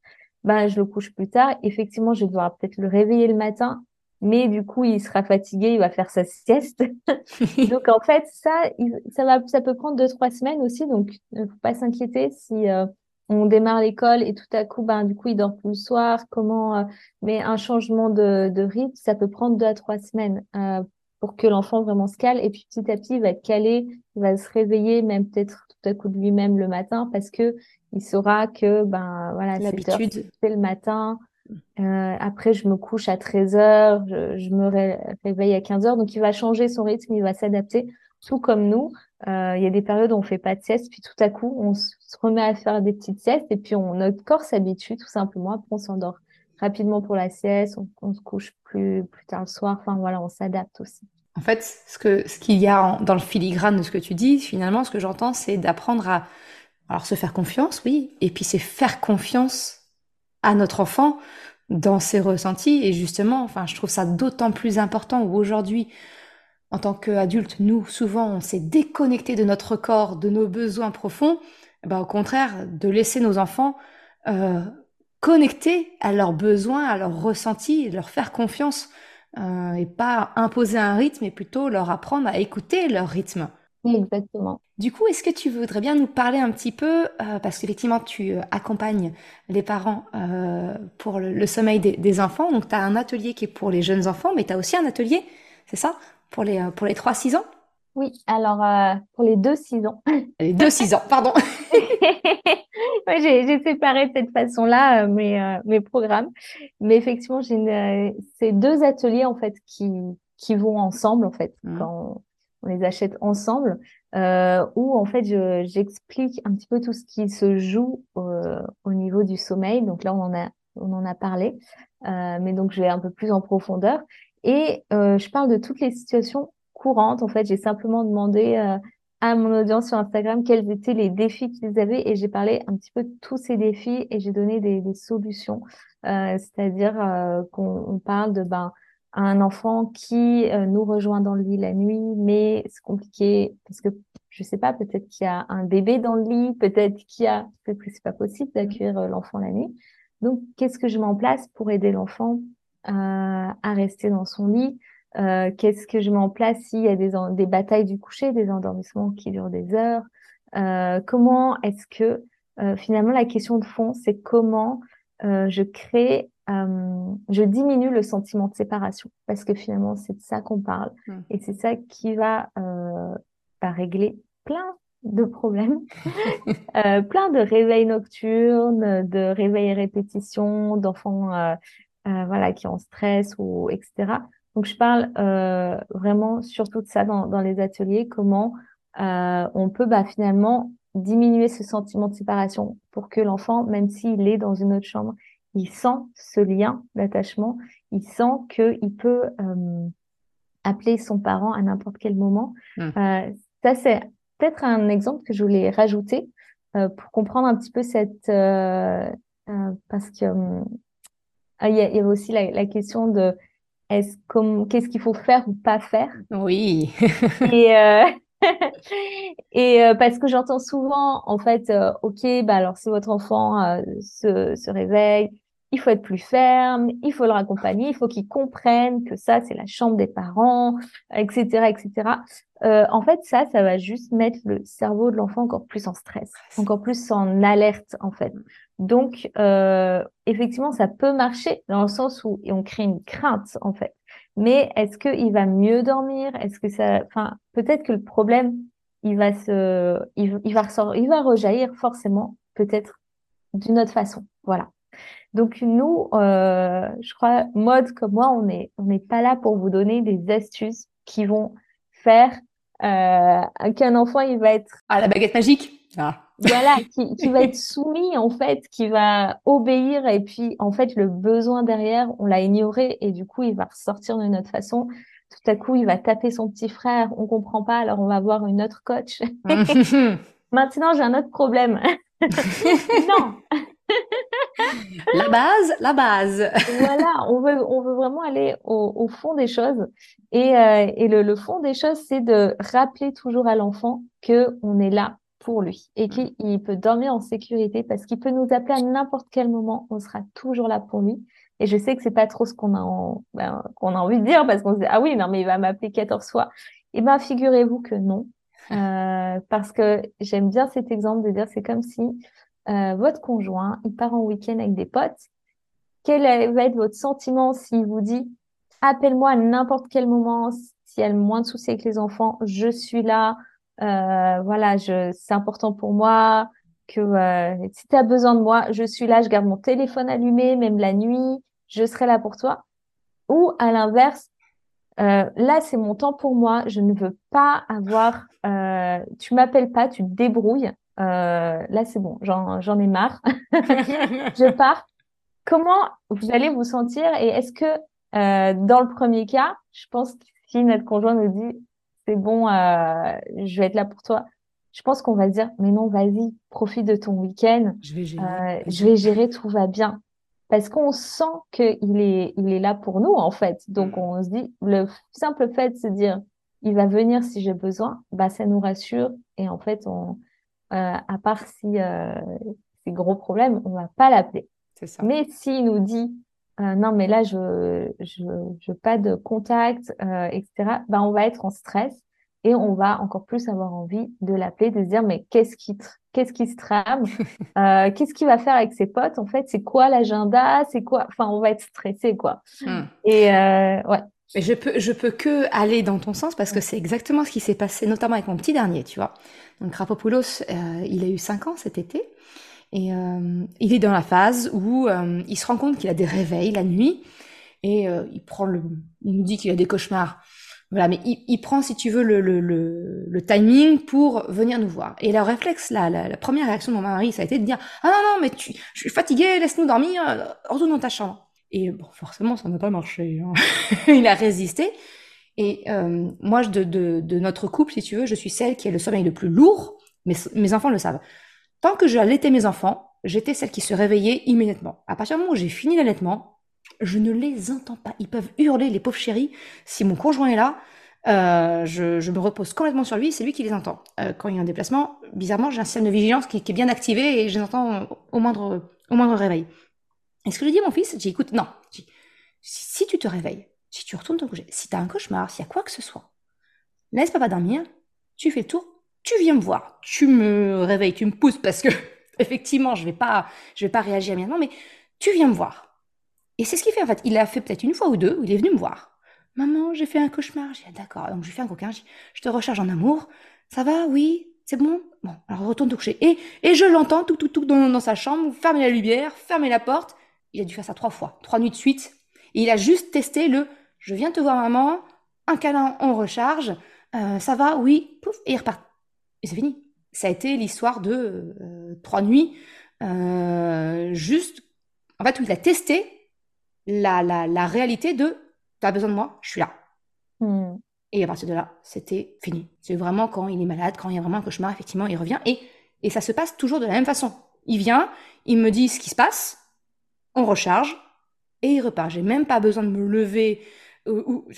bah, je le couche plus tard. Effectivement, je vais devoir peut-être le réveiller le matin, mais du coup, il sera fatigué, il va faire sa sieste. donc, en fait, ça, ça va, ça peut prendre deux, trois semaines aussi. Donc, ne faut pas s'inquiéter si, euh, on démarre l'école et tout à coup, ben, du coup, il dort plus le soir. Comment, euh, mais un changement de, de, rythme, ça peut prendre deux à trois semaines euh, pour que l'enfant vraiment se cale. Et puis petit à petit, il va être calé, il va se réveiller, même peut-être tout à coup de lui-même le matin, parce que il saura que, ben, voilà, l'habitude, c'est le matin. Euh, après, je me couche à 13 heures, je, je me réveille à 15 heures. Donc, il va changer son rythme, il va s'adapter tout comme nous, euh, il y a des périodes où on fait pas de sieste, puis tout à coup, on se remet à faire des petites siestes, et puis on, notre corps s'habitue tout simplement. Après, on s'endort rapidement pour la sieste, on, se couche plus, plus tard le soir. Enfin, voilà, on s'adapte aussi. En fait, ce que ce qu'il y a dans le filigrane de ce que tu dis, finalement, ce que j'entends, c'est d'apprendre à alors se faire confiance, oui, et puis c'est faire confiance à notre enfant dans ses ressentis. Et justement, enfin, je trouve ça d'autant plus important où aujourd'hui, en tant qu'adultes, nous, souvent, on s'est déconnecté de notre corps, de nos besoins profonds. Eh ben, au contraire, de laisser nos enfants euh, connectés à leurs besoins, à leurs ressentis, leur faire confiance euh, et pas imposer un rythme, mais plutôt leur apprendre à écouter leur rythme. exactement. Du coup, est-ce que tu voudrais bien nous parler un petit peu, euh, parce qu'effectivement, tu euh, accompagnes les parents euh, pour le, le, sommeil des, des enfants, donc tu as un atelier qui est pour les jeunes enfants, mais tu as aussi un atelier, c'est ça, pour les, euh, pour les 3-6 ans? Oui, alors euh, pour les 2-6 ans. Les 2-6 ans, pardon. ouais, j'ai séparé de cette façon-là euh, mes, euh, mes programmes. Mais effectivement, j'ai ces deux ateliers en fait qui, qui vont ensemble en fait mmh. quand on, les achète ensemble, euh, où en fait j'explique un petit peu tout ce qui se joue au niveau du sommeil. Donc là, on en a on en a parlé, mais donc je vais un peu plus en profondeur. Et euh, je parle de toutes les situations courantes. En fait, j'ai simplement demandé euh, à mon audience sur Instagram quels étaient les défis qu'ils avaient et j'ai parlé un petit peu de tous ces défis et j'ai donné des, solutions. Euh, C'est-à-dire euh, qu'on parle de ben un enfant qui nous rejoint dans le lit la nuit, mais c'est compliqué parce que je sais pas, peut-être qu'il y a un bébé dans le lit, peut-être qu'il y a, peut-être c'est pas possible d'accueillir l'enfant la nuit. Donc, qu'est-ce que je mets en place pour aider l'enfant à rester dans son lit? Euh, Qu'est-ce que je mets en place s'il y a des, des batailles du coucher, des endormissements qui durent des heures? Euh, Comment est-ce que euh, finalement la question de fond, c'est comment euh, je crée, euh, je diminue le sentiment de séparation? Parce que finalement c'est de ça qu'on parle mmh. et c'est ça qui va, va bah, régler plein de problèmes, euh, plein de réveils nocturnes, de réveils répétitions, d'enfants euh, euh, voilà qui ont stress ou etc. Donc je parle euh, vraiment surtout de ça dans, dans les ateliers, comment euh, on peut bah, finalement diminuer ce sentiment de séparation pour que l'enfant, même s'il est dans une autre chambre, il sent ce lien d'attachement, il sent qu'il peut euh, appeler son parent à n'importe quel moment. Mmh. ça c'est peut-être un exemple que je voulais rajouter euh, pour comprendre un petit peu cette euh, euh, parce que il y, a aussi la, question de est-ce qu'est-ce qu'il faut faire ou pas faire? Oui. Et et parce que j'entends souvent en fait ok bah alors si votre enfant se, se réveille il faut être plus ferme, il faut le raccompagner, il faut qu'il comprenne que ça, c'est la chambre des parents, etc., etc. Euh, en fait, ça, ça va juste mettre le cerveau de l'enfant encore plus en stress, encore plus en alerte, en fait. Donc, euh, effectivement, ça peut marcher dans le sens où on crée une crainte, en fait. Mais est-ce qu'il va mieux dormir? Est-ce que ça, enfin, peut-être que le problème, il va se, il, il va ressortir, il va rejaillir forcément, peut-être d'une autre façon. Voilà. Donc nous, euh, je crois, mode comme moi, on n'est on n'est pas là pour vous donner des astuces qui vont faire euh, qu'un enfant il va être à la baguette magique. Ah. Voilà, qui, qui va être soumis en fait, qui va obéir et puis en fait le besoin derrière, on l'a ignoré et du coup il va ressortir de notre façon. Tout à coup, il va taper son petit frère, on comprend pas, alors on va voir une autre coach. Maintenant, j'ai un autre problème. non, la base, la base. voilà, on veut, on veut vraiment aller au, au fond des choses. Et, euh, et le, le, fond des choses, c'est de rappeler toujours à l'enfant que on est là pour lui et qu'il peut dormir en sécurité parce qu'il peut nous appeler à n'importe quel moment. On sera toujours là pour lui. Et je sais que c'est pas trop ce qu'on a, ben, qu'on a envie de dire parce qu'on se dit ah oui non mais il va m'appeler 14 fois. Et eh ben figurez-vous que non, euh, parce que j'aime bien cet exemple de dire c'est comme si euh, votre conjoint, il part en week-end avec des potes, quel va être votre sentiment s'il vous dit appelle-moi à n'importe quel moment, s'il y a le moins de soucis avec les enfants, je suis là, euh, voilà, je, c'est important pour moi, que euh, si tu as besoin de moi, je suis là, je garde mon téléphone allumé, même la nuit, je serai là pour toi. Ou à l'inverse, euh, là, c'est mon temps pour moi, je ne veux pas avoir, euh, tu m'appelles pas, tu te débrouilles, euh, là c'est bon, j'en ai marre, je pars. Comment vous allez vous sentir et est-ce que euh, dans le premier cas, je pense que si notre conjoint nous dit c'est bon, euh, je vais être là pour toi, je pense qu'on va dire mais non, vas-y, profite de ton week-end, je vais gérer, euh, je vais gérer, tout va bien. Parce qu'on sent qu'il est, il est là pour nous en fait. Donc mm. on se dit le simple fait de se dire il va venir si j'ai besoin, bah ça nous rassure et en fait on à part si euh, c'est gros problème, on va pas l'appeler. Mais s'il nous dit euh, non, mais là je je je pas de contact, euh, etc. Ben on va être en stress et on va encore plus avoir envie de l'appeler, de se dire mais qu'est-ce qui qu'est-ce qui se trame, euh, qu'est-ce qu'il va faire avec ses potes en fait, c'est quoi l'agenda, c'est quoi, enfin on va être stressé quoi. Hmm. Et euh, ouais. Je peux, je peux que aller dans ton sens parce que c'est exactement ce qui s'est passé, notamment avec mon petit dernier, tu vois. Donc Rapopoulos, euh, il a eu 5 ans cet été et euh, il est dans la phase où euh, il se rend compte qu'il a des réveils la nuit et euh, il prend le, il nous dit qu'il a des cauchemars. Voilà, mais il, il prend, si tu veux, le, le, le, le, timing pour venir nous voir. Et le réflexe, là, la, la, première réaction de mon mari, ça a été de dire Ah non, non, mais tu, je suis fatigué, laisse-nous dormir, retourne dans ta chambre. Et bon, forcément, ça n'a pas marché. Hein. il a résisté. Et euh, moi, de, de, de, notre couple, si tu veux, je suis celle qui a le sommeil le plus lourd. mais mes enfants le savent. Tant que j'allaitais mes enfants, j'étais celle qui se réveillait immédiatement. À partir du moment où j'ai fini l'allaitement, je ne les entends pas. Ils peuvent hurler, les pauvres chéris. Si mon conjoint est là, Euh, je, me repose complètement sur lui, c'est lui qui les entend. Euh, quand il y a un déplacement, bizarrement, j'ai un système de vigilance qui, est bien activé et je les entends au moindre, au moindre réveil. Et ce que je dis à mon fils, j'ai écoute, non, si, tu te réveilles, si tu retournes te coucher, si tu as un cauchemar, s'il y a quoi que ce soit, laisse papa dormir, tu fais le tour, tu viens me voir, tu me réveilles, tu me pousses parce que effectivement, je vais pas, je vais pas réagir immédiatement, mais tu viens me voir. Et c'est ce qu'il fait en fait. Il l'a fait peut-être une fois ou deux où il est venu me voir. Maman, j'ai fait un cauchemar. J'ai dit, d'accord. Donc, je lui fais un coquin. Je, te recharge en amour. Ça va? Oui? C'est bon? Bon, alors retourne te coucher. Et, et je l'entends tout, tout, tout dans, dans sa chambre, fermer la lumière, fermer la porte. Il a dû faire ça trois fois, trois nuits de suite. Et il a juste testé le je viens te voir maman, un câlin, on recharge, euh, ça va, oui, pouf, et il repart. Et c'est fini. Ça a été l'histoire de euh, trois nuits, euh, juste, en fait, où il a testé la, la, la réalité de tu as besoin de moi, je suis là. Hmm. Et à partir de là, c'était fini. C'est vraiment quand il est malade, quand il y a vraiment un cauchemar, effectivement, il revient. Et, et ça se passe toujours de la même façon. Il vient, il me dit ce qui se passe, on recharge, et il repart. J'ai même pas besoin de me lever. Ou,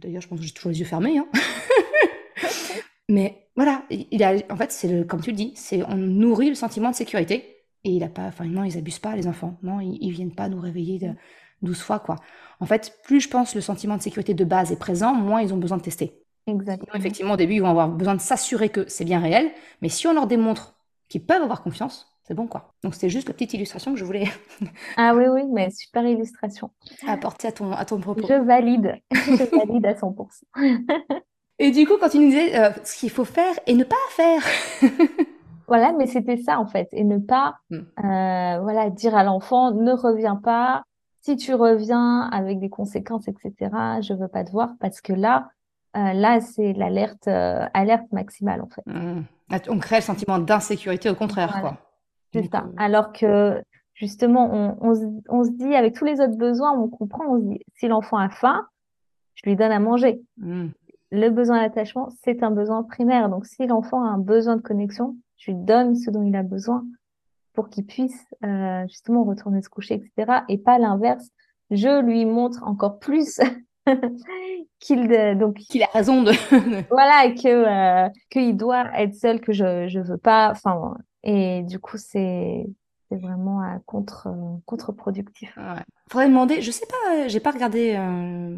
D'ailleurs, je pense que j'ai toujours les yeux fermés. Hein. Mais voilà, il a, en fait, c'est comme tu le dis, c'est on nourrit le sentiment de sécurité. Et il a pas, enfin non, ils abusent pas les enfants. Non, ils, ils viennent pas nous réveiller de, 12 fois, quoi. En fait, plus je pense le sentiment de sécurité de base est présent, moins ils ont besoin de tester. Exactement. effectivement, au début, ils vont avoir besoin de s'assurer que c'est bien réel, mais si on leur démontre qu'ils peuvent avoir confiance, c'est bon, quoi. Donc, c'était juste la petite illustration que je voulais. ah oui, oui, mais super illustration. Apporter à ton, à ton propos. Je valide. je valide à 100%. et du coup, quand tu nous disais euh, ce qu'il faut faire et ne pas faire. Voilà, mais c'était ça en fait, et ne pas, hmm. euh, voilà, dire à l'enfant ne reviens pas, si tu reviens avec des conséquences, etc., je veux pas te voir parce que là, euh, là, c'est l'alerte, alerte maximale en fait. Mmh. On crée le sentiment d'insécurité au contraire, quoi. C'est ça. Alors que justement, on, on, se, on, se, dit avec tous les autres besoins, on comprend, on se dit si l'enfant a faim, je lui donne à manger. Mmh. Le besoin d'attachement, c'est un besoin primaire. Donc, si l'enfant a un besoin de connexion, je lui donne ce dont il a besoin pour qu'il puisse euh, justement retourner se coucher, etc. Et pas l'inverse. Je lui montre encore plus qu'il donc qu'il a raison de voilà que euh, qu'il doit être seul que je je veux pas enfin et du coup c'est vraiment euh, contre contre-productif. Ouais. Faudrait demander, je sais pas, j'ai pas regardé,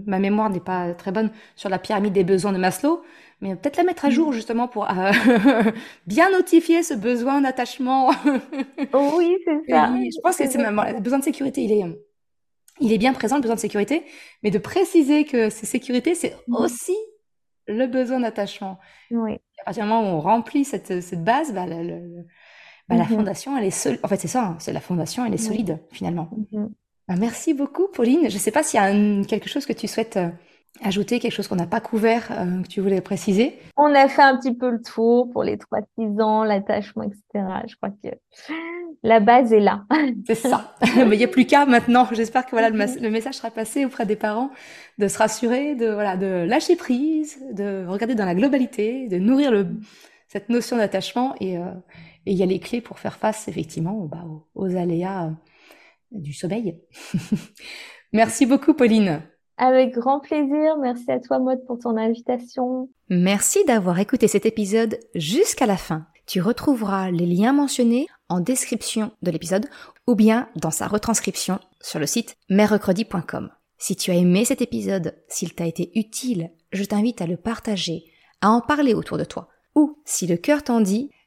ma mémoire n'est pas très bonne sur la pyramide des besoins de Maslow, mais peut-être la mettre à jour mm. justement pour euh, bien notifier ce besoin d'attachement. oui, c'est ça. je pense que c'est le besoin de sécurité, il est, il est bien présent, le besoin de sécurité, mais de préciser que c'est sécurité, c'est mm. aussi le besoin d'attachement. Oui. à partir du moment où on remplit cette, cette base, bah, bah, la mm-hmm. fondation, elle est solide. En fait, c'est ça, hein, c'est la fondation, elle est solide finalement. Mm-hmm. Bah, merci beaucoup, Pauline. Je ne sais pas s'il y a quelque chose que tu souhaites euh, ajouter quelque chose qu'on n'a pas couvert, euh, que tu voulais préciser On a fait un petit peu le tour pour les 3-6 ans, l'attachement, etc. Je crois que la base est là. C'est ça. Mais il n'y a plus qu'à maintenant. J'espère que voilà le, message sera passé auprès des parents de se rassurer, de voilà, de lâcher prise, de regarder dans la globalité, de nourrir le, cette notion d'attachement et euh, il y a les clés pour faire face effectivement bah, aux, aux aléas euh, du sommeil. Merci beaucoup, Pauline. Avec grand plaisir. Merci à toi, Maud, pour ton invitation. Merci d'avoir écouté cet épisode jusqu'à la fin. Tu retrouveras les liens mentionnés en description de l'épisode ou bien dans sa retranscription sur le site merrecredi.com. Si tu as aimé cet épisode, s'il t'a été utile, je t'invite à le partager, à en parler autour de toi. Ou, si le cœur t'en dit,